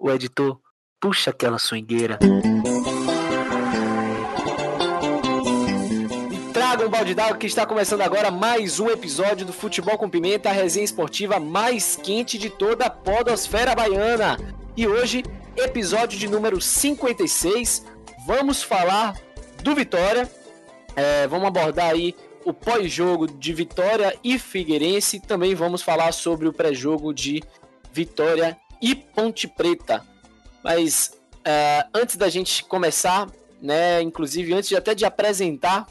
O editor, puxa aquela swingueira. Traga um balde d'água que está começando agora mais um episódio do Futebol com Pimenta, a resenha esportiva mais quente de toda a podosfera baiana. E hoje, episódio de número 56, vamos falar do Vitória. É, vamos abordar aí o pós-jogo de Vitória e Figueirense. Também vamos falar sobre o pré-jogo de Vitória e Ponte Preta. Mas é, antes da gente começar, né, inclusive antes de, até de apresentar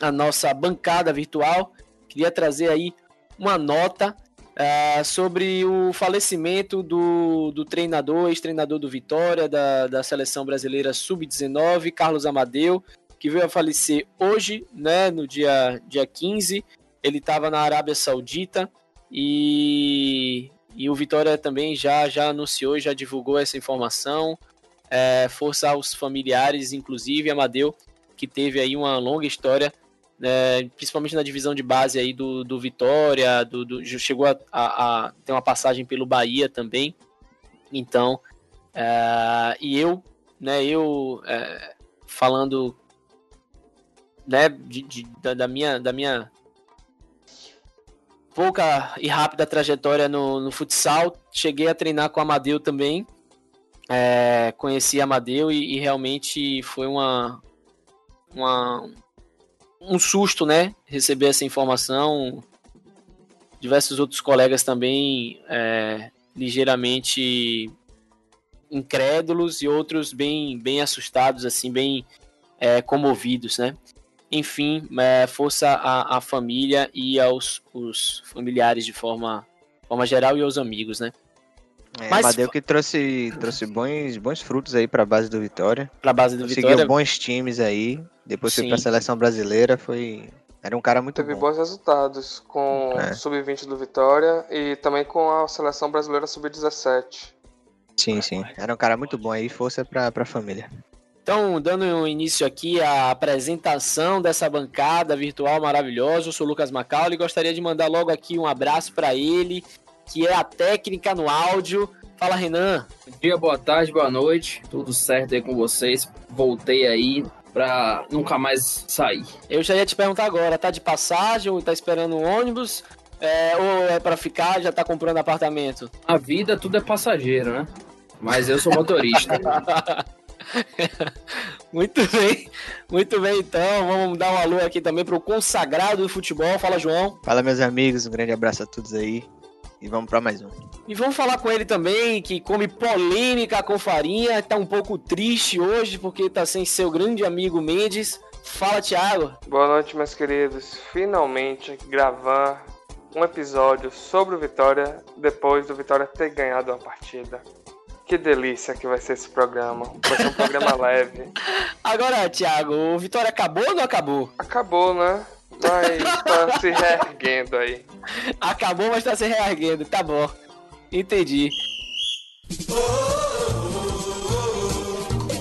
a nossa bancada virtual, queria trazer aí uma nota é, sobre o falecimento do, do treinador, ex-treinador do Vitória, da, da seleção brasileira sub-19, Carlos Amadeu, que veio a falecer hoje, né, no dia, dia 15. Ele estava na Arábia Saudita e e o Vitória também já, já anunciou, já divulgou essa informação. É, força aos familiares, inclusive Amadeu, que teve aí uma longa história, é, principalmente na divisão de base aí do, do Vitória, do, do chegou a, a, a, ter uma passagem pelo Bahia também. Então, é, e eu, né, eu é, falando né, de, de, da, da, minha, da minha pouca e rápida trajetória no, no futsal. Cheguei a treinar com o Amadeu também. É, conheci Amadeu e, e, realmente foi uma, uma um susto, né? Receber essa informação. Diversos outros colegas também é, ligeiramente incrédulos e outros bem, bem assustados, assim, bem é, comovidos, né? Enfim, é, força à, à, família e aos os familiares de forma, forma geral e aos amigos, né? É, Mas Amadeu que trouxe, trouxe bons, bons frutos aí para a base do Vitória. Para a base do Conseguiu Vitória. bons times aí. Depois Sim. foi para a seleção brasileira, foi era um cara muito Teve bom. bons resultados com é. o sub-20 do Vitória e também com a seleção brasileira sub-17. Sim, sim. Era um cara muito bom aí, força para a família. Então, dando início aqui à apresentação dessa bancada virtual maravilhosa, eu sou o Lucas Macaulay e gostaria de mandar logo aqui um abraço para ele, que é a técnica no áudio. Fala, Renan. Bom dia, boa tarde, boa noite. Tudo certo aí com vocês? Voltei aí pra nunca mais sair. Eu já ia te perguntar agora, tá de passagem ou tá esperando um ônibus? É, ou é para ficar, já tá comprando apartamento? A vida tudo é passageiro, né? Mas eu sou motorista. muito bem, muito bem então. Vamos dar um alô aqui também para o consagrado do futebol. Fala, João. Fala, meus amigos. Um grande abraço a todos aí. E vamos para mais um. E vamos falar com ele também, que come polêmica com farinha. Tá um pouco triste hoje porque tá sem seu grande amigo Mendes. Fala, Thiago. Boa noite, meus queridos. Finalmente gravar um episódio sobre o Vitória depois do Vitória ter ganhado a partida. Que delícia que vai ser esse programa. Vai ser um programa leve. Agora, Thiago, o Vitória acabou ou não acabou? Acabou, né? Mas tá se reerguendo aí. Acabou, mas tá se reerguendo. Tá bom. Entendi.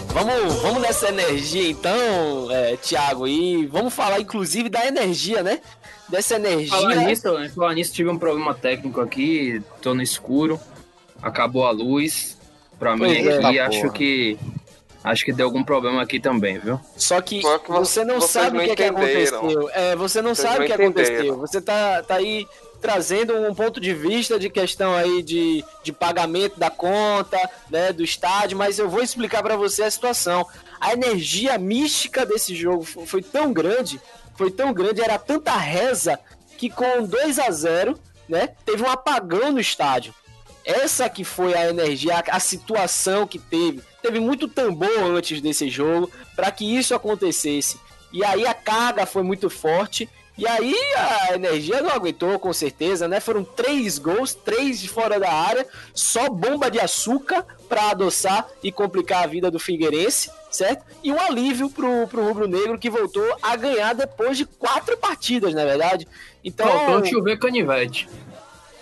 Vamos, vamos nessa energia então, é, Thiago, e vamos falar inclusive da energia, né? Dessa energia. Falar nisso, falar nisso, tive um problema técnico aqui, tô no escuro, acabou a luz, Pra mim é, aqui, acho que. Acho que deu algum problema aqui também, viu? Só que, que você não sabe o que, é que aconteceu. É, você não Vocês sabe o que aconteceu. Você tá, tá aí trazendo um ponto de vista de questão aí de, de pagamento da conta, né, do estádio, mas eu vou explicar para você a situação. A energia mística desse jogo foi tão grande, foi tão grande, era tanta reza que com 2 a 0, né, teve um apagão no estádio. Essa que foi a energia, a, a situação que teve. Teve muito tambor antes desse jogo para que isso acontecesse. E aí a carga foi muito forte. E aí a energia não aguentou, com certeza, né? Foram três gols, três de fora da área, só bomba de açúcar para adoçar e complicar a vida do Figueirense, certo? E um alívio pro, pro Rubro Negro que voltou a ganhar depois de quatro partidas, na é verdade. Então. Faltou chover canivete.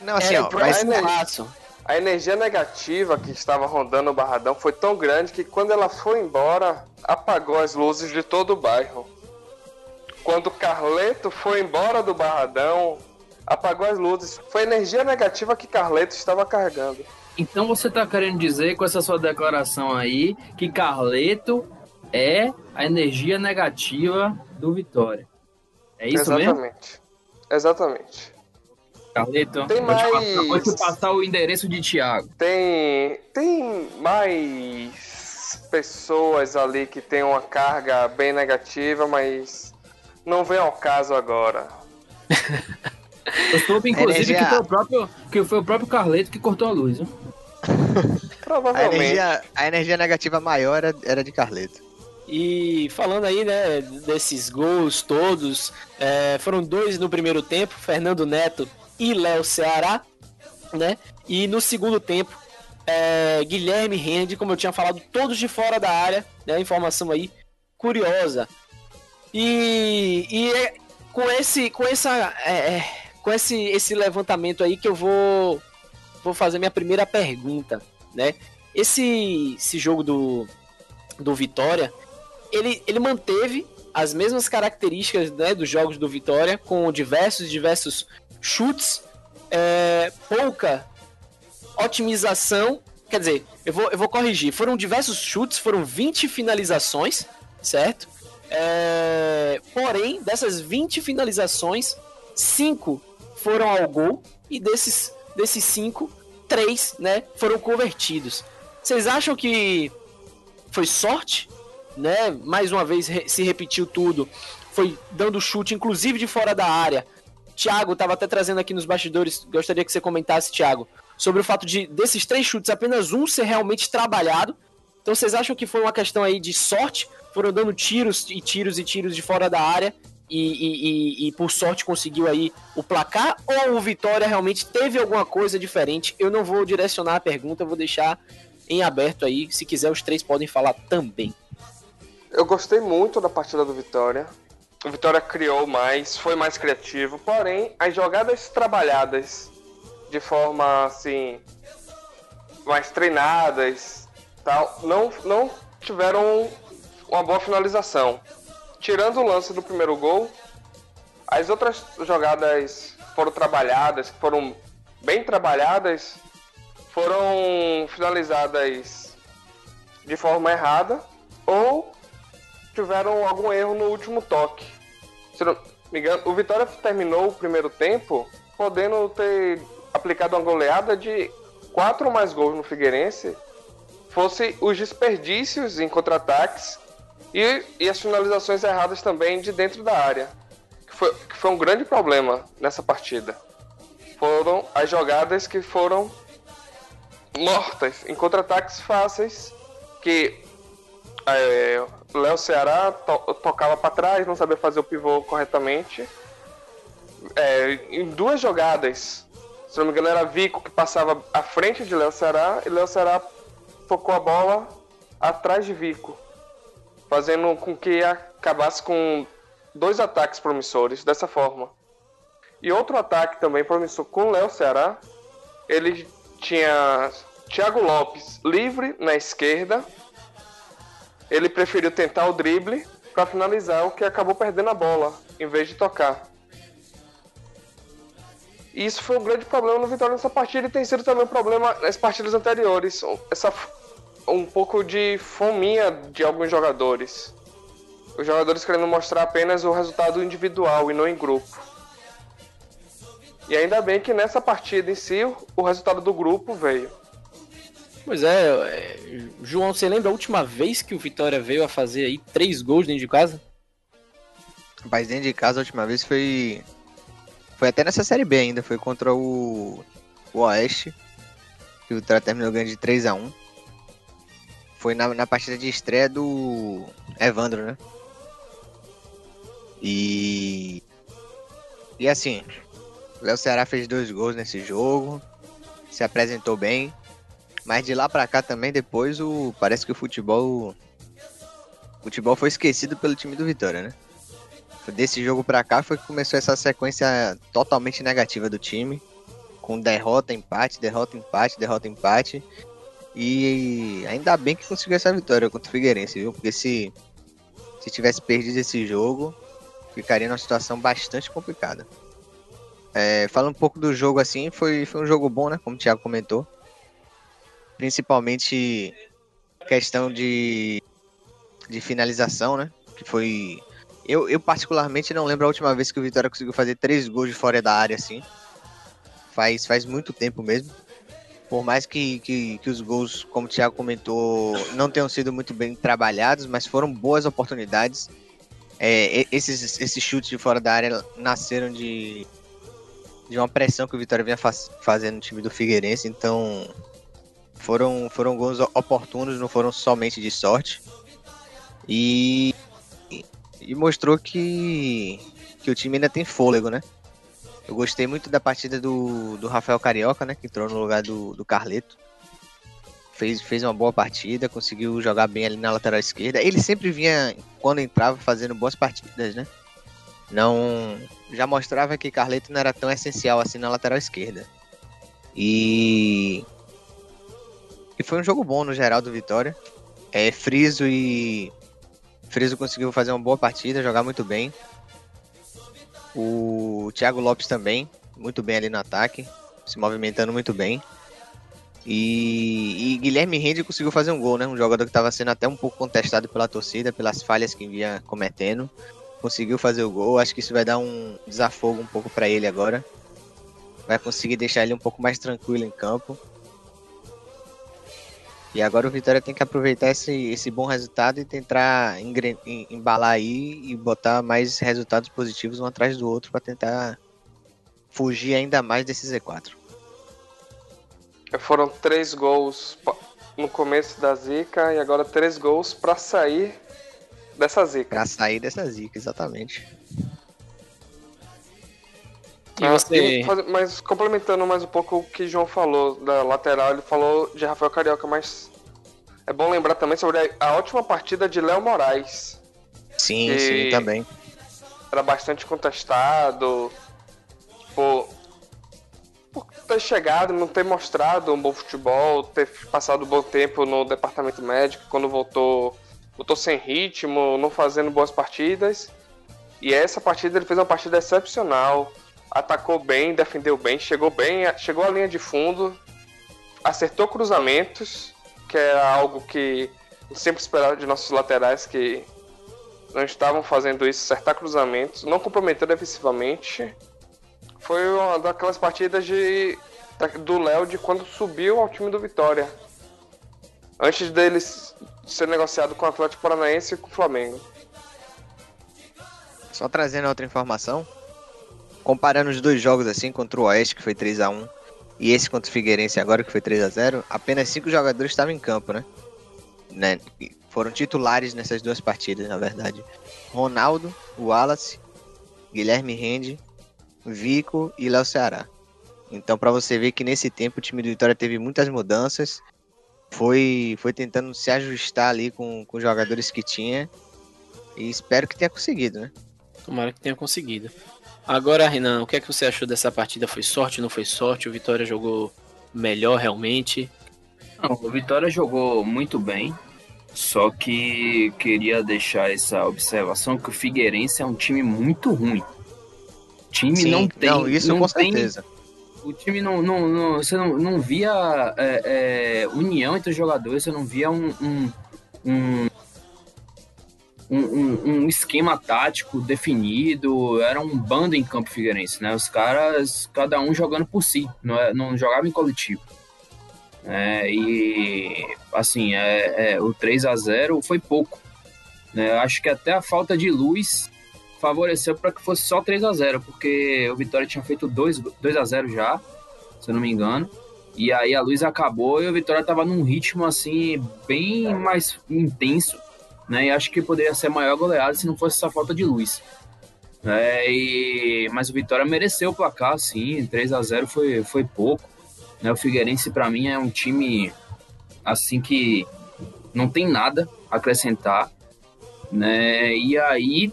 Não, assim, é, ó, mas... A energia negativa que estava rondando o Barradão foi tão grande que quando ela foi embora, apagou as luzes de todo o bairro. Quando Carleto foi embora do Barradão, apagou as luzes. Foi a energia negativa que Carleto estava carregando. Então você tá querendo dizer com essa sua declaração aí que Carleto é a energia negativa do Vitória. É isso Exatamente. mesmo? Exatamente. Carleto, tem mais... Passar, vou te passar o endereço de Thiago. Tem, tem mais pessoas ali que tem uma carga bem negativa, mas não vem ao caso agora. Eu soube, inclusive, energia... que, foi o próprio, que foi o próprio Carleto que cortou a luz. Viu? Provavelmente. A energia, a energia negativa maior era, era de Carleto. E falando aí, né, desses gols todos, é, foram dois no primeiro tempo, Fernando Neto e Léo Ceará, né? E no segundo tempo, é, Guilherme Rende, como eu tinha falado, todos de fora da área, né? Informação aí curiosa. E, e é com esse, com essa, é, é, com esse, esse levantamento aí que eu vou, vou fazer minha primeira pergunta, né? Esse, esse jogo do, do Vitória, ele, ele manteve as mesmas características né, dos jogos do Vitória, com diversos diversos chutes, é, pouca otimização. Quer dizer, eu vou, eu vou corrigir. Foram diversos chutes, foram 20 finalizações, certo? É, porém, dessas 20 finalizações, 5 foram ao gol e desses, desses 5, 3 né, foram convertidos. Vocês acham que foi sorte? Né? Mais uma vez se repetiu tudo. Foi dando chute, inclusive de fora da área. Thiago estava até trazendo aqui nos bastidores, gostaria que você comentasse, Thiago, sobre o fato de desses três chutes, apenas um ser realmente trabalhado. Então vocês acham que foi uma questão aí de sorte? Foram dando tiros e tiros e tiros de fora da área e, e, e, e, por sorte conseguiu aí o placar? Ou o Vitória realmente teve alguma coisa diferente? Eu não vou direcionar a pergunta, vou deixar em aberto aí. Se quiser, os três podem falar também. Eu gostei muito da partida do Vitória. O Vitória criou mais, foi mais criativo, porém as jogadas trabalhadas de forma assim mais treinadas, tal, não não tiveram uma boa finalização. Tirando o lance do primeiro gol, as outras jogadas foram trabalhadas, foram bem trabalhadas, foram finalizadas de forma errada ou tiveram algum erro no último toque. Se não me engano, o Vitória terminou o primeiro tempo podendo ter aplicado uma goleada de quatro ou mais gols no Figueirense, fosse os desperdícios em contra-ataques e, e, as finalizações erradas também de dentro da área, que foi, que foi um grande problema nessa partida. Foram as jogadas que foram mortas em contra-ataques fáceis, que é, Léo Ceará to tocava para trás, não sabia fazer o pivô corretamente. É, em duas jogadas, se não me engano, era Vico que passava à frente de Léo Ceará e Léo Ceará tocou a bola atrás de Vico, fazendo com que acabasse com dois ataques promissores dessa forma. E outro ataque também promissor com Léo Ceará, ele tinha Thiago Lopes livre na esquerda ele preferiu tentar o drible para finalizar, o que acabou perdendo a bola, em vez de tocar. E isso foi um grande problema no Vitória nessa partida e tem sido também um problema nas partidas anteriores. Essa, um pouco de fominha de alguns jogadores. Os jogadores querendo mostrar apenas o resultado individual e não em grupo. E ainda bem que nessa partida em si, o resultado do grupo veio. Pois é, é, João, você lembra a última vez que o Vitória veio a fazer aí três gols dentro de casa? Mas dentro de casa a última vez foi. Foi até nessa série B ainda, foi contra o, o Oeste. Que o Vitória terminou ganhando de 3 a 1 Foi na, na partida de estreia do Evandro, né? E. E assim, o Léo Ceará fez dois gols nesse jogo. Se apresentou bem. Mas de lá para cá também, depois, o parece que o futebol. O futebol foi esquecido pelo time do Vitória, né? Desse jogo para cá foi que começou essa sequência totalmente negativa do time. Com derrota, empate, derrota, empate, derrota, empate. E ainda bem que conseguiu essa vitória contra o Figueirense, viu? Porque se, se tivesse perdido esse jogo, ficaria numa situação bastante complicada. É, falando um pouco do jogo assim, foi, foi um jogo bom, né? Como o Thiago comentou. Principalmente questão de, de finalização, né? Que foi. Eu, eu, particularmente, não lembro a última vez que o Vitória conseguiu fazer três gols de fora da área assim. Faz, faz muito tempo mesmo. Por mais que, que, que os gols, como o Thiago comentou, não tenham sido muito bem trabalhados, mas foram boas oportunidades. É, esses, esses chutes de fora da área nasceram de, de uma pressão que o Vitória vinha faz, fazendo no time do Figueirense, então foram, foram gols oportunos, não foram somente de sorte. E, e mostrou que, que o time ainda tem fôlego, né? Eu gostei muito da partida do, do Rafael Carioca, né? Que entrou no lugar do, do Carleto. Fez, fez uma boa partida, conseguiu jogar bem ali na lateral esquerda. Ele sempre vinha, quando entrava, fazendo boas partidas, né? Não. Já mostrava que Carleto não era tão essencial assim na lateral esquerda. E e foi um jogo bom no geral do Vitória. É, Friso e. Friso conseguiu fazer uma boa partida, jogar muito bem. O Thiago Lopes também, muito bem ali no ataque, se movimentando muito bem. E, e Guilherme Rende conseguiu fazer um gol, né? Um jogador que estava sendo até um pouco contestado pela torcida, pelas falhas que vinha cometendo. Conseguiu fazer o gol. Acho que isso vai dar um desafogo um pouco para ele agora. Vai conseguir deixar ele um pouco mais tranquilo em campo. E agora o Vitória tem que aproveitar esse, esse bom resultado e tentar embalar aí e botar mais resultados positivos um atrás do outro para tentar fugir ainda mais desse Z4. Foram três gols no começo da zica e agora três gols para sair dessa zica. Para sair dessa zica, exatamente. E você... Ah, mas complementando mais um pouco o que João falou da lateral, ele falou de Rafael Carioca, mas é bom lembrar também sobre a ótima partida de Léo Moraes. Sim, sim, também. Era bastante contestado por, por ter chegado, não ter mostrado um bom futebol, ter passado um bom tempo no departamento médico, quando voltou, voltou sem ritmo, não fazendo boas partidas. E essa partida ele fez uma partida excepcional atacou bem, defendeu bem, chegou bem, chegou à linha de fundo, acertou cruzamentos, que era algo que sempre esperava de nossos laterais que não estavam fazendo isso, acertar cruzamentos, não comprometeu defensivamente. Foi uma daquelas partidas de, do Léo de quando subiu ao time do Vitória. Antes dele ser negociado com o Atlético Paranaense e com o Flamengo. Só trazendo outra informação, comparando os dois jogos assim contra o Oeste, que foi 3 a 1 e esse contra o Figueirense agora, que foi 3 a 0 apenas cinco jogadores estavam em campo, né? né? Foram titulares nessas duas partidas, na verdade. Ronaldo, Wallace, Guilherme Rende, Vico e Léo Ceará. Então, para você ver que nesse tempo o time do Vitória teve muitas mudanças, foi, foi tentando se ajustar ali com, com os jogadores que tinha e espero que tenha conseguido, né? Tomara que tenha conseguido. Agora, Renan, o que é que você achou dessa partida? Foi sorte, não foi sorte? O Vitória jogou melhor realmente? Não, o Vitória jogou muito bem, só que queria deixar essa observação que o Figueirense é um time muito ruim. O time Sim, não tem. Não, isso não com tem, certeza. O time não, não, não você não, não via é, é, união entre os jogadores, você não via um, um, um um, um, um, esquema tático definido, era um bando em campo figueirense, né? Os caras, cada um jogando por si, não, é, não jogava em coletivo. É, e assim, é, é, o 3 a 0 foi pouco. Né? Acho que até a falta de luz favoreceu para que fosse só 3 a 0 porque o Vitória tinha feito 2, 2 a 0 já, se eu não me engano. E aí a luz acabou e o Vitória estava num ritmo assim bem mais intenso né? E acho que poderia ser maior goleada se não fosse essa falta de luz. É, e, mas o Vitória mereceu o placar, sim. 3 a 0 foi, foi pouco. Né? O Figueirense, para mim, é um time assim que não tem nada a acrescentar. Né? E aí,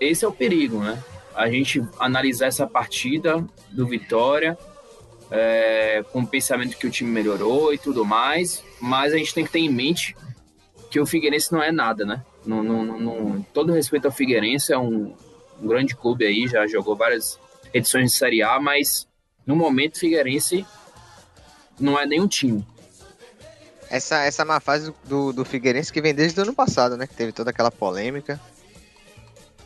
esse é o perigo, né? A gente analisar essa partida do Vitória é, com o pensamento que o time melhorou e tudo mais, mas a gente tem que ter em mente que o Figueirense não é nada, né? Não, não, não, todo respeito ao Figueirense, é um, um, grande clube aí, já jogou várias edições de Série A, mas no momento o Figueirense não é nenhum time. essa, essa má fase do, do Figueirense que vem desde o ano passado, né? Que teve toda aquela polêmica.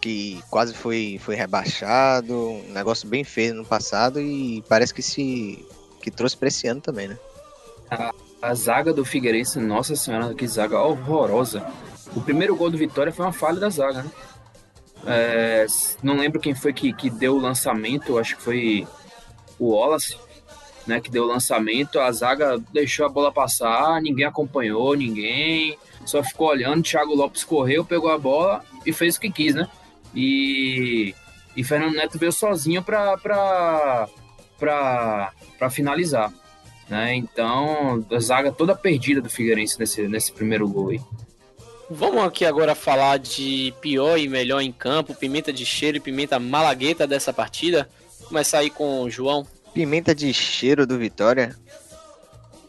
Que quase foi, foi rebaixado. Um negócio bem feio no passado e parece que se. que trouxe pra esse ano também, né? A, a zaga do Figueirense, nossa senhora, que zaga horrorosa. O primeiro gol do Vitória foi uma falha da zaga, né? É, não lembro quem foi que, que deu o lançamento, acho que foi o Wallace né, que deu o lançamento, a zaga deixou a bola passar, ninguém acompanhou, ninguém, só ficou olhando, Thiago Lopes correu, pegou a bola e fez o que quis, né? E, e Fernando Neto veio sozinho para finalizar, né? Então, a zaga toda perdida do Figueirense nesse, nesse primeiro gol aí. Vamos aqui agora falar de pior e melhor em campo, pimenta de cheiro e pimenta malagueta dessa partida. Começar aí com o João. Pimenta de cheiro do Vitória,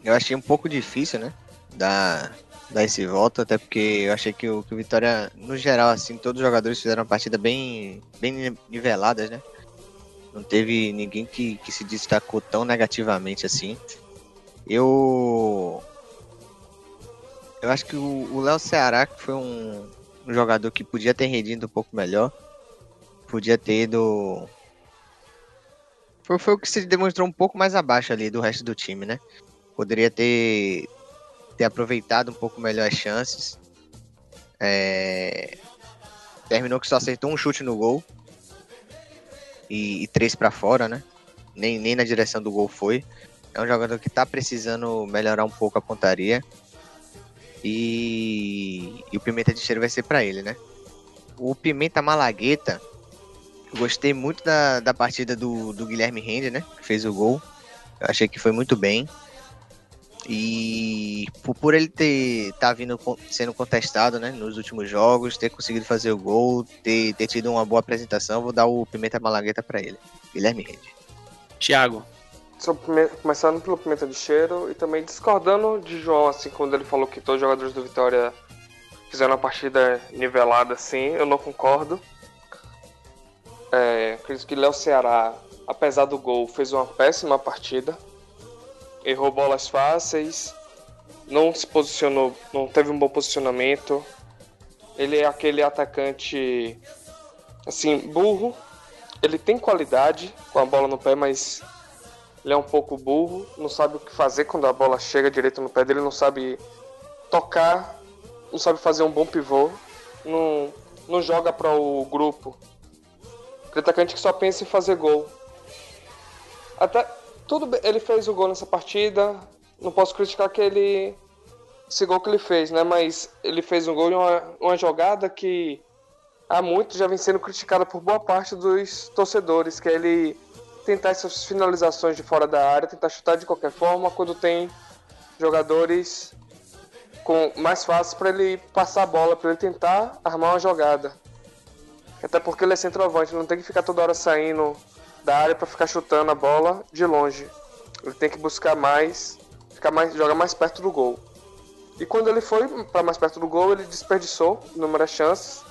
eu achei um pouco difícil, né? Dar, dar esse voto, até porque eu achei que o, que o Vitória, no geral, assim, todos os jogadores fizeram uma partida bem, bem niveladas, né? Não teve ninguém que, que se destacou tão negativamente assim. Eu. Eu acho que o Léo Ceará que foi um, jogador que podia ter rendido um pouco melhor. Podia ter ido foi, foi o que se demonstrou um pouco mais abaixo ali do resto do time, né? Poderia ter, ter aproveitado um pouco melhor as chances. É... Terminou que só acertou um chute no gol. E, e três para fora, né? Nem, nem na direção do gol foi. É um jogador que tá precisando melhorar um pouco a pontaria. E, e o Pimenta de Cheiro vai ser para ele, né? O Pimenta Malagueta Gostei muito da, da partida do, do Guilherme Rende, né? Que fez o gol. Eu achei que foi muito bem. E por, por ele ter tá vindo sendo contestado, né, nos últimos jogos, ter conseguido fazer o gol, ter, ter tido uma boa apresentação, vou dar o Pimenta Malagueta para ele. Guilherme Rende. Thiago. Começando pelo Pimenta de Cheiro e também discordando de João, assim, quando ele falou que todos os jogadores do Vitória fizeram uma partida nivelada, assim, eu não concordo. É, acredito que Léo Ceará, apesar do gol, fez uma péssima partida. Errou bolas fáceis, não se posicionou, não teve um bom posicionamento. Ele é aquele atacante assim, burro. Ele tem qualidade com a bola no pé, mas ele é um pouco burro, não sabe o que fazer quando a bola chega direito no pé dele, não sabe tocar, não sabe fazer um bom pivô, não, não joga para o grupo Aquele atacante que só pensa em fazer gol. Até tudo bem, ele fez o gol nessa partida. Não posso criticar que ele esse gol que ele fez, né? Mas ele fez um gol em uma, uma jogada que há muito já vem sendo criticada por boa parte dos torcedores, que é ele tentar essas finalizações de fora da área, tentar chutar de qualquer forma quando tem jogadores com mais fácil para ele passar a bola, para ele tentar armar uma jogada. Até porque ele é centroavante, não tem que ficar toda hora saindo da área para ficar chutando a bola de longe. Ele tem que buscar mais, ficar mais, jogar mais perto do gol. E quando ele foi para mais perto do gol, ele desperdiçou inúmeras chances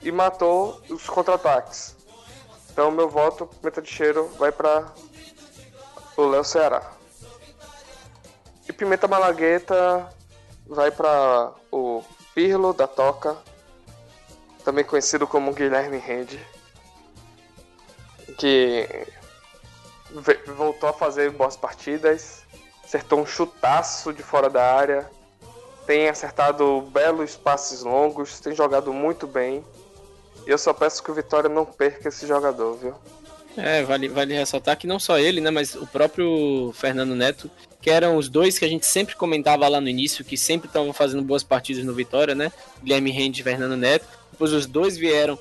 e matou os contra-ataques. Então meu voto, meta de cheiro, vai para o Léo Ceará. E Pimenta Malagueta vai para o Pirlo da Toca também conhecido como Guilherme Rende, que voltou a fazer boas partidas, acertou um chutaço de fora da área, tem acertado belos passes longos, tem jogado muito bem. E eu só peço que o Vitória não perca esse jogador, viu? É, vale, vale ressaltar que não só ele, né, mas o próprio Fernando Neto, que eram os dois que a gente sempre comentava lá no início, que sempre estavam fazendo boas partidas no Vitória, né? Guilherme Rende e Fernando Neto. Depois os dois vieram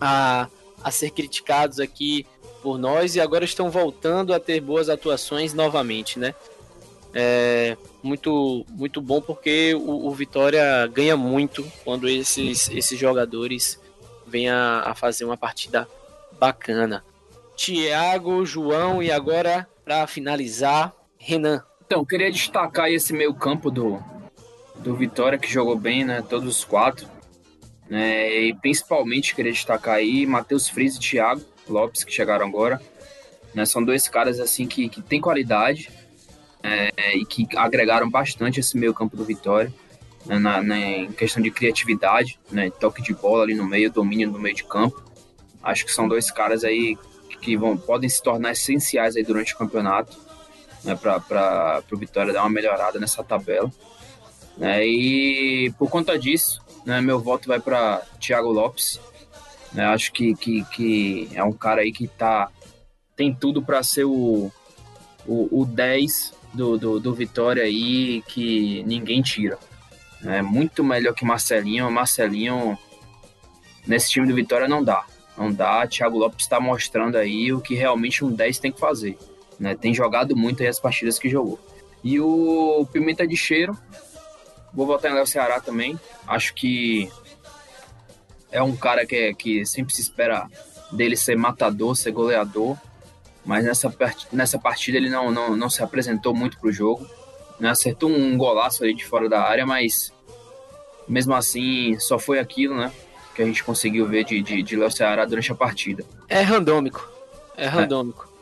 a, a ser criticados aqui por nós e agora estão voltando a ter boas atuações novamente, né? É muito, muito bom porque o, o Vitória ganha muito quando esses, esses jogadores vêm a, fazer uma partida bacana. Tiago, João e agora para finalizar, Renan. Então, queria destacar esse meio campo do, do Vitória que jogou bem, né? Todos os quatro. Né? E principalmente queria destacar aí Matheus Frias e Thiago Lopes, que chegaram agora. Né? São dois caras assim que, que têm qualidade. é, e que agregaram bastante esse meio campo do Vitória. Né, na, na, em questão de criatividade, né, toque de bola ali no meio, domínio no meio de campo. Acho que são dois caras aí que vão, podem se tornar essenciais aí durante o campeonato, né, para o Vitória dar uma melhorada nessa tabela. Né, e por conta disso, né, meu voto vai para Thiago Lopes. Né, acho que, que, que é um cara aí que tá, tem tudo para ser o, o, o 10 do, do, do Vitória aí que ninguém tira. É muito melhor que Marcelinho. Marcelinho, nesse time do Vitória, não dá. Não dá. Thiago Lopes está mostrando aí o que realmente um 10 tem que fazer. Né? Tem jogado muito aí as partidas que jogou. E o Pimenta de Cheiro, vou votar em Léo Ceará também. Acho que é um cara que, é, que sempre se espera dele ser matador, ser goleador. Mas nessa, nessa partida ele não, não, não se apresentou muito para o jogo. Né? Acertou um golaço ali de fora da área, mas mesmo assim só foi aquilo, né? Que a gente conseguiu ver de, de, de Léo Ceará durante a partida. É randômico. É randômico. É.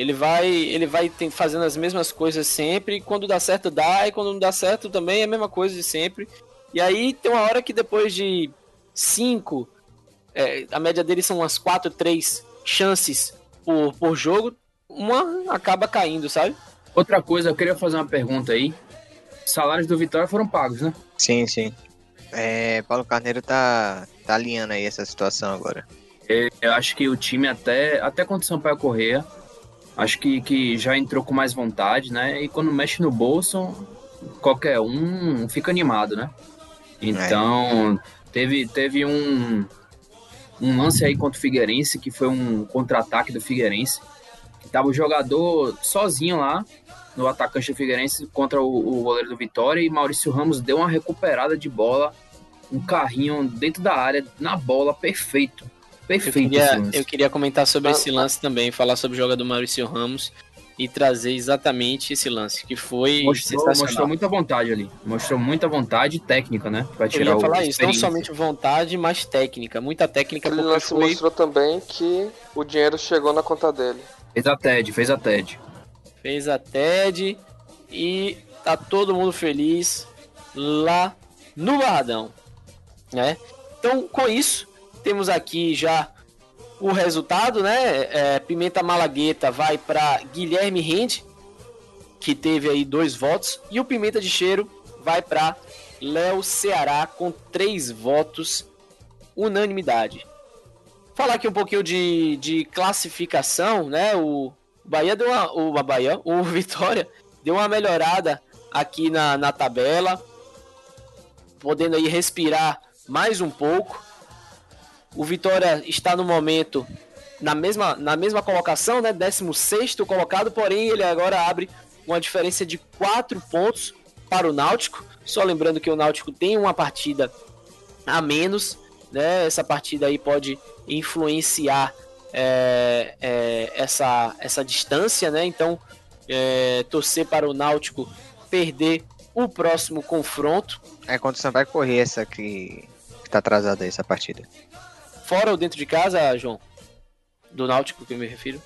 Ele vai, ele vai fazendo as mesmas coisas sempre. Quando dá certo, dá. E quando não dá certo, também é a mesma coisa de sempre. E aí tem uma hora que depois de cinco, é, a média dele são umas quatro, três chances por, por jogo, uma acaba caindo, sabe? Outra coisa, eu queria fazer uma pergunta aí. Salários do Vitória foram pagos, né? Sim, sim. É, Paulo Carneiro tá, tá alinhando aí essa situação agora. É, eu acho que o time até, até contra o Sampaio Correia, acho que, que já entrou com mais vontade, né? E quando mexe no bolso, qualquer um fica animado, né? Então, é. teve, teve um, um lance aí contra o Figueirense, que foi um contra-ataque do Figueirense. Que tava o jogador sozinho lá, no atacante do Figueirense contra o, o goleiro do Vitória e Maurício Ramos deu uma recuperada de bola, um carrinho dentro da área, na bola, perfeito. Perfeito. Eu queria, eu queria comentar sobre esse lance também, falar sobre o jogador Maurício Ramos e trazer exatamente esse lance, que foi mostrou, mostrou muita vontade ali. Mostrou muita vontade técnica, né? Pra tirar eu ia falar isso, não somente vontade, mas técnica. Muita técnica. Ele lance foi... mostrou também que o dinheiro chegou na conta dele. Fez a TED, fez a TED fez a TED e tá todo mundo feliz lá no Barradão, né? Então, com isso, temos aqui já o resultado, né? É, Pimenta Malagueta vai para Guilherme Rende, que teve aí dois votos, e o Pimenta de Cheiro vai para Léo Ceará com três votos, unanimidade. Falar aqui um pouquinho de, de classificação, né? O o Bahia deu uma. O Bahia, o Vitória deu uma melhorada aqui na, na tabela, podendo aí respirar mais um pouco. O Vitória está no momento na mesma, na mesma colocação, né? 16 colocado, porém ele agora abre uma diferença de 4 pontos para o Náutico. Só lembrando que o Náutico tem uma partida a menos, né? Essa partida aí pode influenciar é, é, essa, essa distância, né? Então, é, torcer para o Náutico perder o próximo confronto. É quando você vai correr essa que, que tá atrasada essa partida. Fora ou dentro de casa, João? Do Náutico que eu me refiro?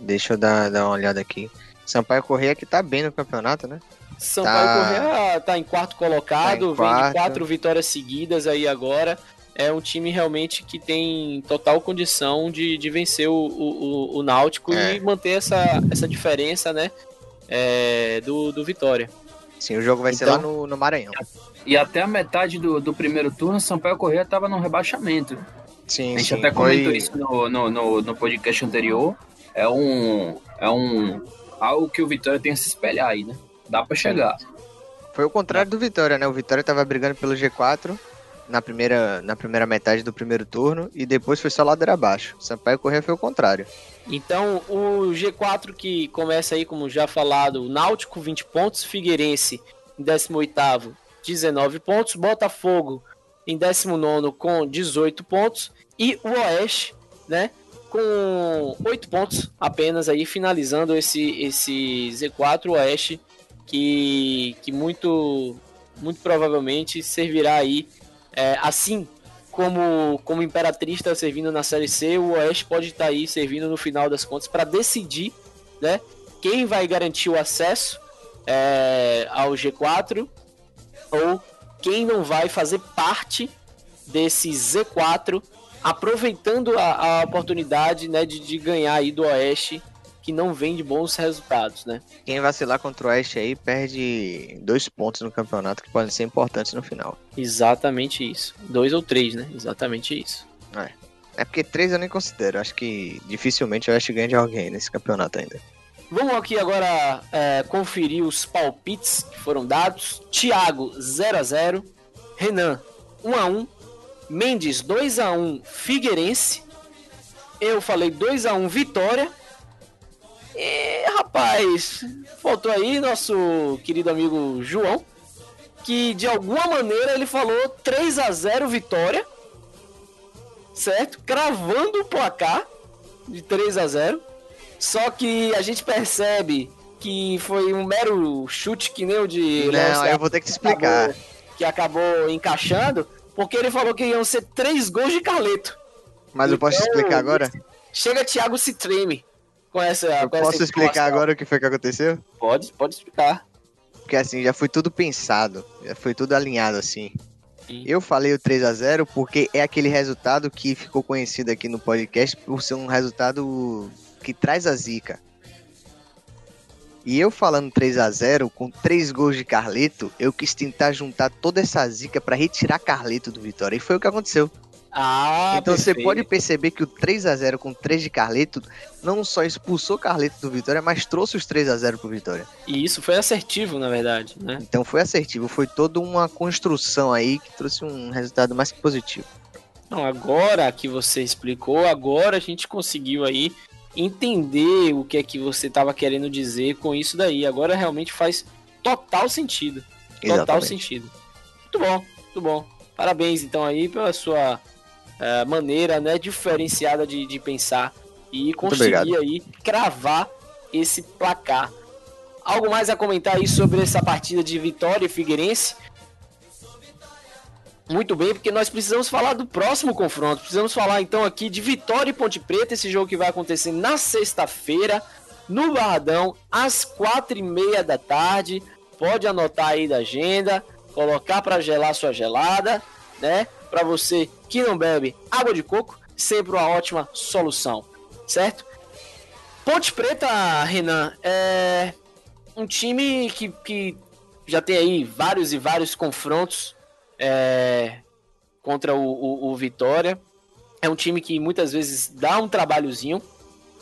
Deixa eu dar, dar uma olhada aqui. Sampaio Correia que tá bem no campeonato, né? Sampaio tá... Correia tá em quarto colocado, tá em vem de quatro vitórias seguidas aí agora é um time realmente que tem total condição de, de vencer o, o, o Náutico é. e manter essa, essa diferença, né? É, do, do Vitória. Sim, o jogo vai então, ser lá então, no, no Maranhão. E até a metade do, do primeiro turno, Sampaio Corrêa estava no rebaixamento. Sim, a gente sim, até comentou foi... isso no, no, no, no, podcast anterior. É um, é um algo que o Vitória tem a se espelhar aí, né? Dá para chegar. Foi o contrário do Vitória, né? O Vitória estava brigando pelo G4 na primeira, na primeira metade do primeiro turno e depois foi só ladeira abaixo. Sampaio Corrêa foi o contrário. Então, o G4 que começa aí, como já falado, Náutico 20 pontos, Figueirense em 18º 19 pontos, Botafogo em 19 com 18 pontos e o Oeste, né, com 8 pontos apenas aí finalizando esse esse Z4 o Oeste que que muito muito provavelmente servirá aí é, assim como, como Imperatriz está servindo na Série C, o Oeste pode estar tá aí servindo no final das contas para decidir né, quem vai garantir o acesso é, ao G4 ou quem não vai fazer parte desse Z4, aproveitando a, a oportunidade né, de, de, ganhar aí do Oeste, que não vem de bons resultados, né? Quem vacilar contra o Oeste aí perde dois pontos no campeonato que podem ser importantes no final. Exatamente isso. Dois ou três, né? Exatamente isso. É. É porque três eu nem considero. Acho que dificilmente o Oeste ganha de alguém nesse campeonato ainda. Vamos aqui agora é, conferir os palpites que foram dados. Thiago 0 a 0 Renan 1 a 1 Mendes 2 a 1 Figueirense. Eu falei 2 a 1 Vitória. E rapaz, faltou aí nosso querido amigo João, que de alguma maneira ele falou 3 a 0 Vitória. Certo? Cravando o placar de 3 a 0. Só que a gente percebe que foi um mero chute que nem o de. Não, eu vou ter que te explicar. Acabou, que acabou encaixando, porque ele falou que iam ser três gols de Carleto. Mas então, eu posso então, explicar agora? Chega, Thiago se treme com essa. Eu com posso essa explicar agora o que foi que aconteceu? Pode, pode explicar. Porque assim, já foi tudo pensado, já foi tudo alinhado assim. Sim. Eu falei o 3 a 0 porque é aquele resultado que ficou conhecido aqui no podcast por ser um resultado que traz a zica. E eu falando 3 a 0 com três gols de Carleto, eu quis tentar juntar toda essa zica para retirar Carleto do Vitória. E foi o que aconteceu. Ah, então perfeito. você pode perceber que o 3 a 0 com 3 de Carleto não só expulsou Carleto do Vitória, mas trouxe os 3 a 0 pro Vitória. E isso foi assertivo, na verdade, né? Então foi assertivo, foi toda uma construção aí que trouxe um resultado mais que positivo. Não, agora que você explicou, agora a gente conseguiu aí entender o que é que você estava querendo dizer com isso daí. Agora realmente faz total sentido. Total Exatamente. sentido. Muito bom, muito bom. Parabéns então aí pela sua uh, maneira né, diferenciada de, de pensar e conseguir aí cravar esse placar. Algo mais a comentar aí sobre essa partida de Vitória e Figueirense? Muito bem, porque nós precisamos falar do próximo confronto. Precisamos falar então aqui de Vitória e Ponte Preta, esse jogo que vai acontecer na sexta-feira, no Barradão, às quatro e meia da tarde. Pode anotar aí da agenda, colocar para gelar sua gelada, né? Para você que não bebe água de coco, sempre uma ótima solução, certo? Ponte Preta, Renan, é um time que, que já tem aí vários e vários confrontos é, contra o, o, o, Vitória. É um time que muitas vezes dá um trabalhozinho.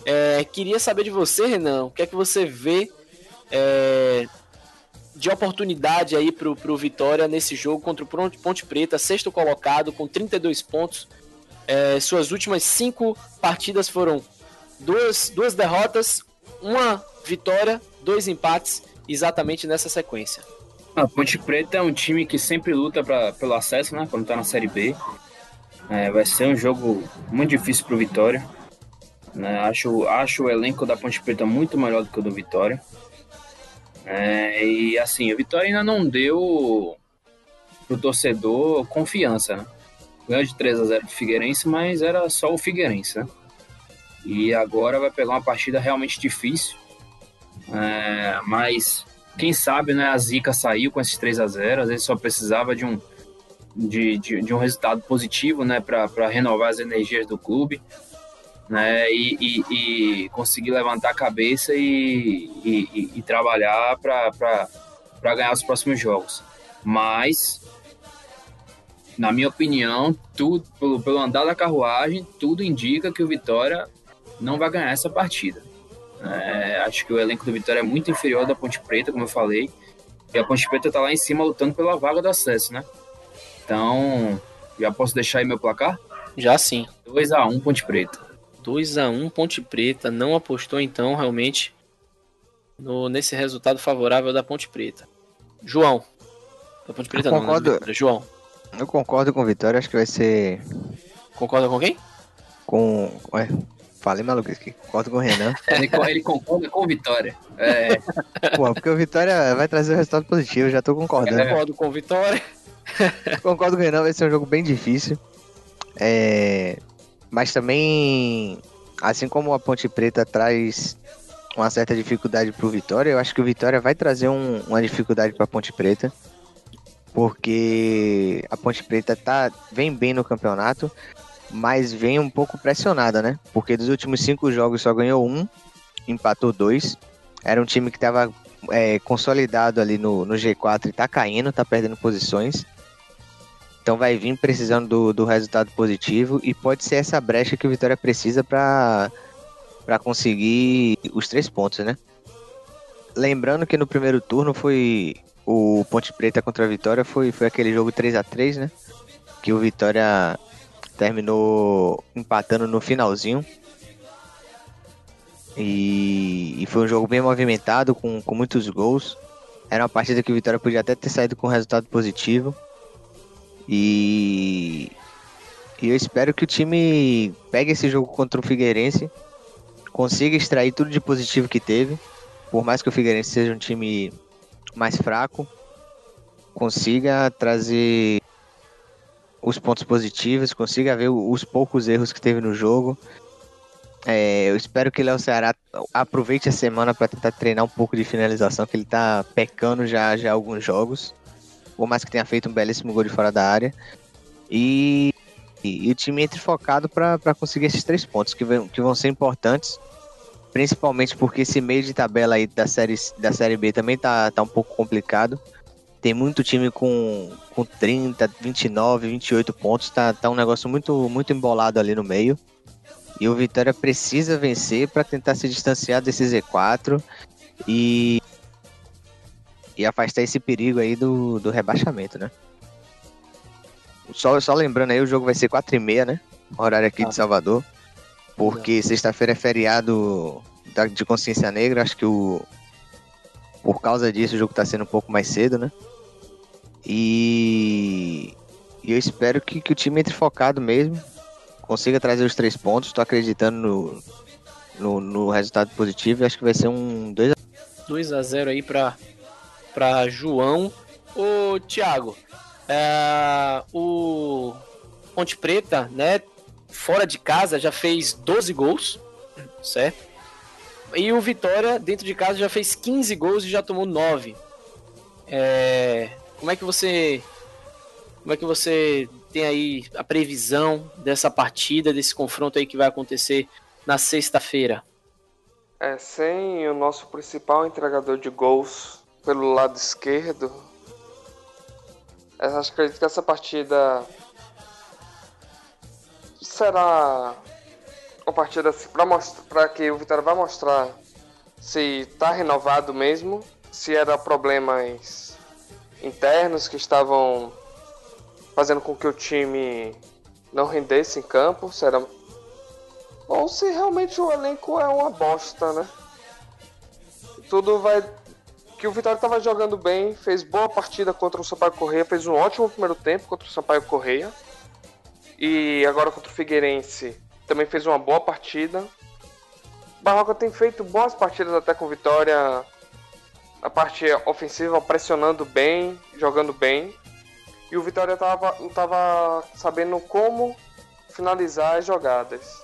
É, queria saber de você, Renan, o que é que você vê é, de oportunidade aí pro, pro Vitória nesse jogo contra o Ponte Preta, sexto colocado, com 32 pontos. É, suas últimas cinco partidas foram duas, duas derrotas, uma vitória, dois empates, exatamente nessa sequência. A Ponte Preta é um time que sempre luta pra, pelo acesso, né? Quando tá na Série B. É, vai ser um jogo muito difícil pro Vitória. Né? Acho, acho o elenco da Ponte Preta muito melhor do que o do Vitória. É, e assim, o Vitória ainda não deu pro torcedor confiança, né? Ganhou de 3 a 0 do Figueirense, mas era só o Figueirense, né? E agora vai pegar uma partida realmente difícil. É, mas quem sabe, né, a Zica saiu com esses 3 a 0 às vezes só precisava de um, de, de, de um resultado positivo, né, para renovar as energias do clube, né, e, e, e conseguir levantar a cabeça e, e, e trabalhar para ganhar os próximos jogos. Mas, na minha opinião, tudo, pelo, pelo andar da carruagem, tudo indica que o Vitória não vai ganhar essa partida. É, acho que o elenco do Vitória é muito inferior da Ponte Preta, como eu falei. E a Ponte Preta tá lá em cima lutando pela vaga do acesso, né? Então, já posso deixar aí meu placar? Já sim. 2x1 um, Ponte Preta. 2x1 um, Ponte Preta. Não apostou então realmente no, nesse resultado favorável da Ponte Preta. João. Da Ponte Preta eu não, concordo, não, João. Eu concordo com o Vitória, acho que vai ser. Concorda com quem? Com. Ué, Falei maluco aqui. Concordo com o Renan. ele, ele concorda com o Vitória. É. Pô, porque o Vitória vai trazer um resultado positivo, já tô concordando. É. Concordo com o Vitória. Concordo com o Renan, vai ser um jogo bem difícil. É... Mas também, assim como a Ponte Preta traz uma certa dificuldade para o Vitória. Eu acho que o Vitória vai trazer um, uma dificuldade para a Ponte Preta, porque a Ponte Preta tá, vem bem no campeonato, mas vem um pouco pressionada, né? Porque dos últimos cinco jogos só ganhou um, empatou dois. Era um time que estava é, consolidado ali no, no G4 e tá caindo, tá perdendo posições. Então vai vir precisando do, do resultado positivo e pode ser essa brecha que o Vitória precisa para conseguir os três pontos, né? Lembrando que no primeiro turno foi o Ponte Preta contra a Vitória, foi, foi aquele jogo 3 a 3 né? Que o Vitória terminou empatando no finalzinho. E, e, foi um jogo bem movimentado, com, com muitos gols. Era uma partida que o Vitória podia até ter saído com resultado positivo. E, e eu espero que o time pegue esse jogo contra o Figueirense, consiga extrair tudo de positivo que teve, por mais que o Figueirense seja um time mais fraco, consiga trazer os pontos positivos, consiga ver os poucos erros que teve no jogo. É, eu espero que o Léo Ceará aproveite a semana para tentar treinar um pouco de finalização, que ele está pecando já já alguns jogos por mais que tenha feito um belíssimo gol de fora da área. E, e, e o time entre focado para conseguir esses três pontos, que, vão, que vão ser importantes, principalmente porque esse meio de tabela aí da série, da série B também tá, tá um pouco complicado. Tem muito time com, com 30, 29, 28 pontos, tá, tá um negócio muito, muito embolado ali no meio. E o Vitória precisa vencer para tentar se distanciar desse Z4 e e afastar esse perigo aí do, do rebaixamento, né? Só, só lembrando aí, o jogo vai ser 4 e meia, né? Horário aqui ah. de Salvador. Porque sexta-feira é feriado de consciência negra. Acho que o. Por causa disso, o jogo tá sendo um pouco mais cedo, né? E. E eu espero que, que o time entre focado mesmo. Consiga trazer os três pontos. Tô acreditando no, no, no resultado positivo. Acho que vai ser um 2 2 a 0 aí para para João. Ô, Thiago, é, o Ponte Preta, né, fora de casa já fez 12 gols, certo? E o Vitória, dentro de casa, já fez 15 gols e já tomou 9. É, como é que você como é que você tem aí a previsão dessa partida, desse confronto aí que vai acontecer na sexta-feira? É, sem o nosso principal entregador de gols, pelo lado esquerdo. Eu acredito que essa partida será uma partida assim, para que o Vitória vai mostrar se está renovado mesmo, se era problemas internos que estavam fazendo com que o time não rendesse em campo, ou se realmente o elenco é uma bosta, né? Tudo vai que o Vitória estava jogando bem, fez boa partida contra o Sampaio Correia, fez um ótimo primeiro tempo contra o Sampaio Correia. E agora contra o Figueirense também fez uma boa partida. Barroca tem feito boas partidas até com Vitória. A parte ofensiva pressionando bem, jogando bem. E o Vitória tava, não estava sabendo como finalizar as jogadas.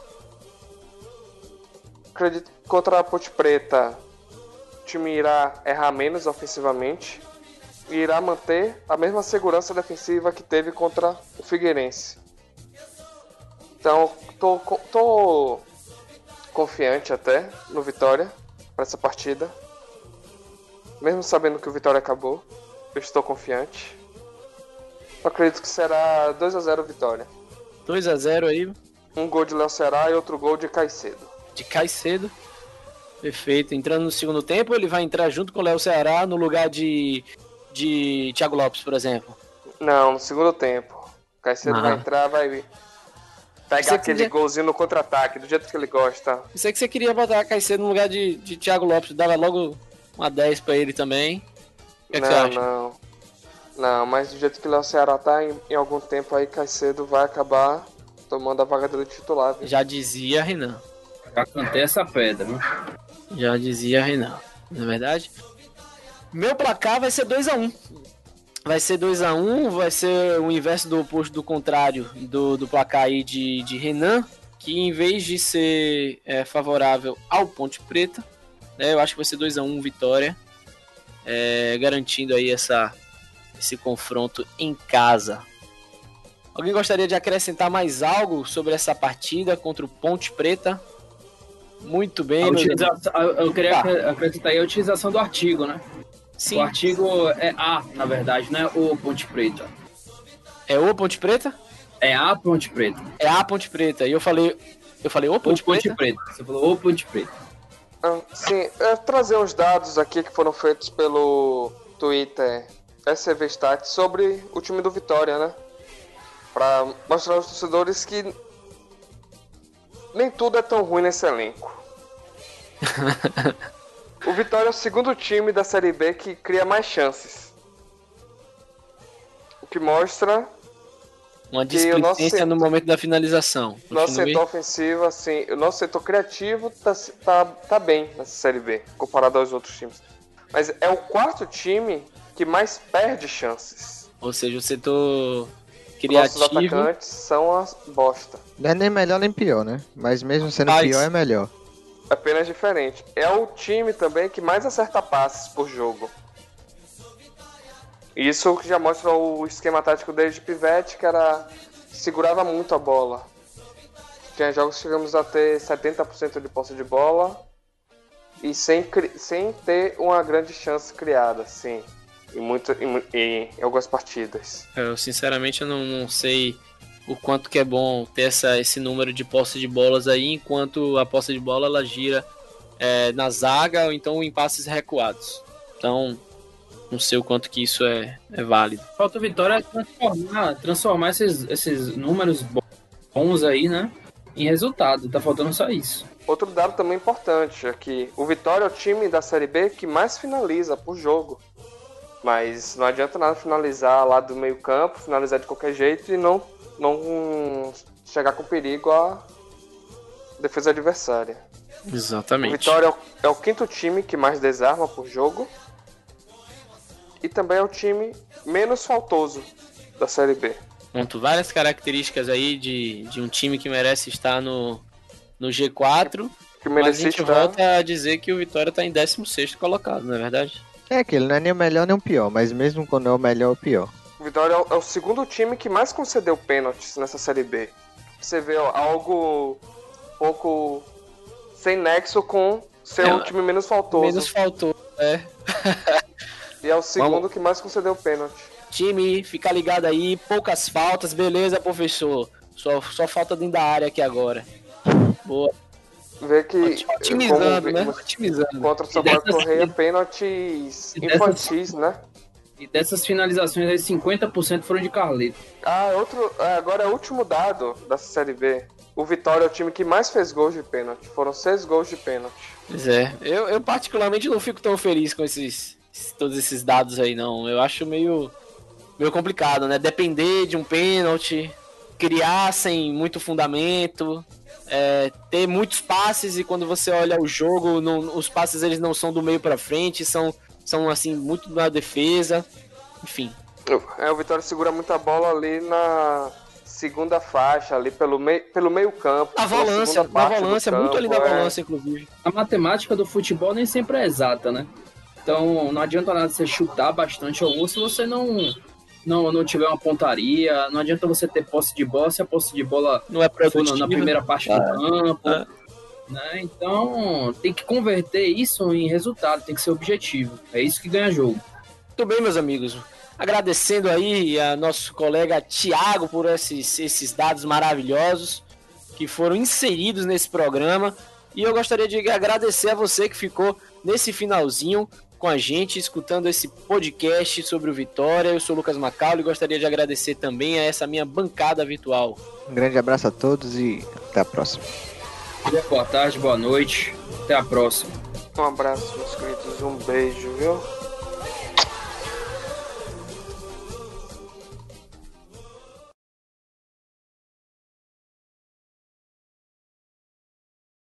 Acredito contra a Ponte Preta o time irá errar menos ofensivamente e irá manter a mesma segurança defensiva que teve contra o Figueirense. Então, tô, tô confiante até no Vitória para essa partida. Mesmo sabendo que o Vitória acabou, eu estou confiante. Eu acredito que será 2 a 0 Vitória. 2 a 0 aí. Um gol de Léo Ceará e outro gol de Caicedo. De Caicedo. Perfeito. Entrando no segundo tempo, ele vai entrar junto com o Léo Ceará no lugar de, de Thiago Lopes, por exemplo? Não, no segundo tempo. O Caicedo ah. vai entrar, vai pegar aquele queria... golzinho no contra-ataque, do jeito que ele gosta. Sei que você queria botar Caicedo no lugar de, de Thiago Lopes, dava logo uma 10 pra ele também. O que, é não, que você acha? Não, não. mas do jeito que o Léo Ceará tá, em, em, algum tempo aí, Caicedo vai acabar tomando a vaga dele titular. Viu? Já dizia Renan. Já cantei essa pedra, né? Já dizia Renan, na é verdade. Meu placar vai ser 2 a 1 um. Vai ser 2 a 1 um, vai ser o inverso do oposto do contrário do, do placar aí de, de Renan, que em vez de ser é, favorável ao Ponte Preta, Né? Eu acho que vai ser 2 a 1 um, vitória, é, garantindo aí essa, esse confronto em casa. Alguém gostaria de acrescentar mais algo sobre essa partida contra o Ponte Preta? Muito bem. eu queria tá. acrescentar aí a utilização do artigo, né? Sim. O artigo é A, na verdade, não é o Ponte Preta. É o Ponte Preta? É a Ponte Preta. É a Ponte Preta. E eu falei. Eu falei o Ponte, o Ponte Preta? Preta? Você falou o Ponte Preta. Ah, sim, é trazer uns dados aqui que foram feitos pelo Twitter SV Stats sobre o time do Vitória, né? para mostrar aos torcedores que nem tudo é tão ruim nesse elenco. o Vitória é o segundo time da Série B que cria mais chances. O que mostra uma displicência no momento da finalização. Continue. Nosso setor ofensivo, assim, o nosso setor criativo tá, tá, tá bem nessa Série B, comparado aos outros times. Mas é o quarto time que mais perde chances. Ou seja, o setor criativo. Nossos atacantes são as bosta. Não é nem melhor nem pior, né? Mas mesmo sendo Mas... pior é melhor. Apenas diferente. É o time também que mais acerta passes por jogo. Isso que já mostra o esquema tático desde Pivete, que era. segurava muito a bola. Tinha jogos que chegamos a ter 70% de posse de bola e sem, sem ter uma grande chance criada, sim em, muito, em, em, algumas partidas. Eu sinceramente eu não, não sei o quanto que é bom ter essa, esse número de posse de bolas aí, enquanto a posse de bola ela gira é, na zaga ou então em passes recuados. Então, não sei o quanto que isso é, é válido. Falta Vitória transformar, transformar esses, esses números bons aí, né? Em resultado. Tá faltando só isso. Outro dado também importante é que o Vitória é o time da Série B que mais finaliza por jogo. Mas não adianta nada finalizar lá do meio campo, finalizar de qualquer jeito e não, não chegar com perigo à defesa adversária. Exatamente. O Vitória é o, é o quinto time que mais desarma por jogo. E também é o time menos faltoso da Série B. Ponto, várias características aí de, de um time que merece estar no, no G4. Que mas a gente estar... volta a dizer que o Vitória está em 16 colocado, não é verdade? É que ele não é nem o melhor nem o pior, mas mesmo quando é o melhor, é o pior. O Vitória é o segundo time que mais concedeu pênaltis nessa Série B. Você vê ó, algo pouco sem nexo com ser é, o time menos faltoso. Menos faltoso, é. e é o segundo Vamos. que mais concedeu pênalti. Time, fica ligado aí, poucas faltas, beleza, professor. Só, só falta dentro da área aqui agora. Boa ver que. Otimizando, né? Otimizando. Contra o Samuel Correia, pênaltis infantis, né? E dessas finalizações aí, 50% foram de Carleto. Ah, outro. É, agora é o último dado da Série B. O Vitória é o time que mais fez gols de pênalti. Foram seis gols de pênalti. Pois é. Eu, eu particularmente não fico tão feliz com esses todos esses dados aí, não. Eu acho meio, meio complicado, né? Depender de um pênalti, criar sem muito fundamento é, ter muitos passes e quando você olha o jogo, não, os passes eles não são do meio para frente, são, são assim muito na defesa, enfim. É, o Vitória segura muita bola ali na segunda faixa, ali pelo meio, pelo meio campo. A volância, na volância, muito ali na é. volância, inclusive. A matemática do futebol nem sempre é exata, né? Então não adianta nada você chutar bastante ao gol se você não não, não tiver uma pontaria, não adianta você ter posse de bola se a posse de bola não é for na, na primeira parte do campo. É. Né? Então tem que converter isso em resultado, tem que ser objetivo. É isso que ganha jogo. Muito bem, meus amigos. Agradecendo aí a nosso colega Tiago por esses, esses dados maravilhosos que foram inseridos nesse programa. E eu gostaria de agradecer a você que ficou nesse finalzinho com a gente, escutando esse podcast sobre o Vitória. Eu sou o Lucas Macaulay e gostaria de agradecer também a essa minha bancada virtual. Um grande abraço a todos e até a próxima. Boa tarde, boa noite. Até a próxima. Um abraço, meus queridos. Um beijo, viu?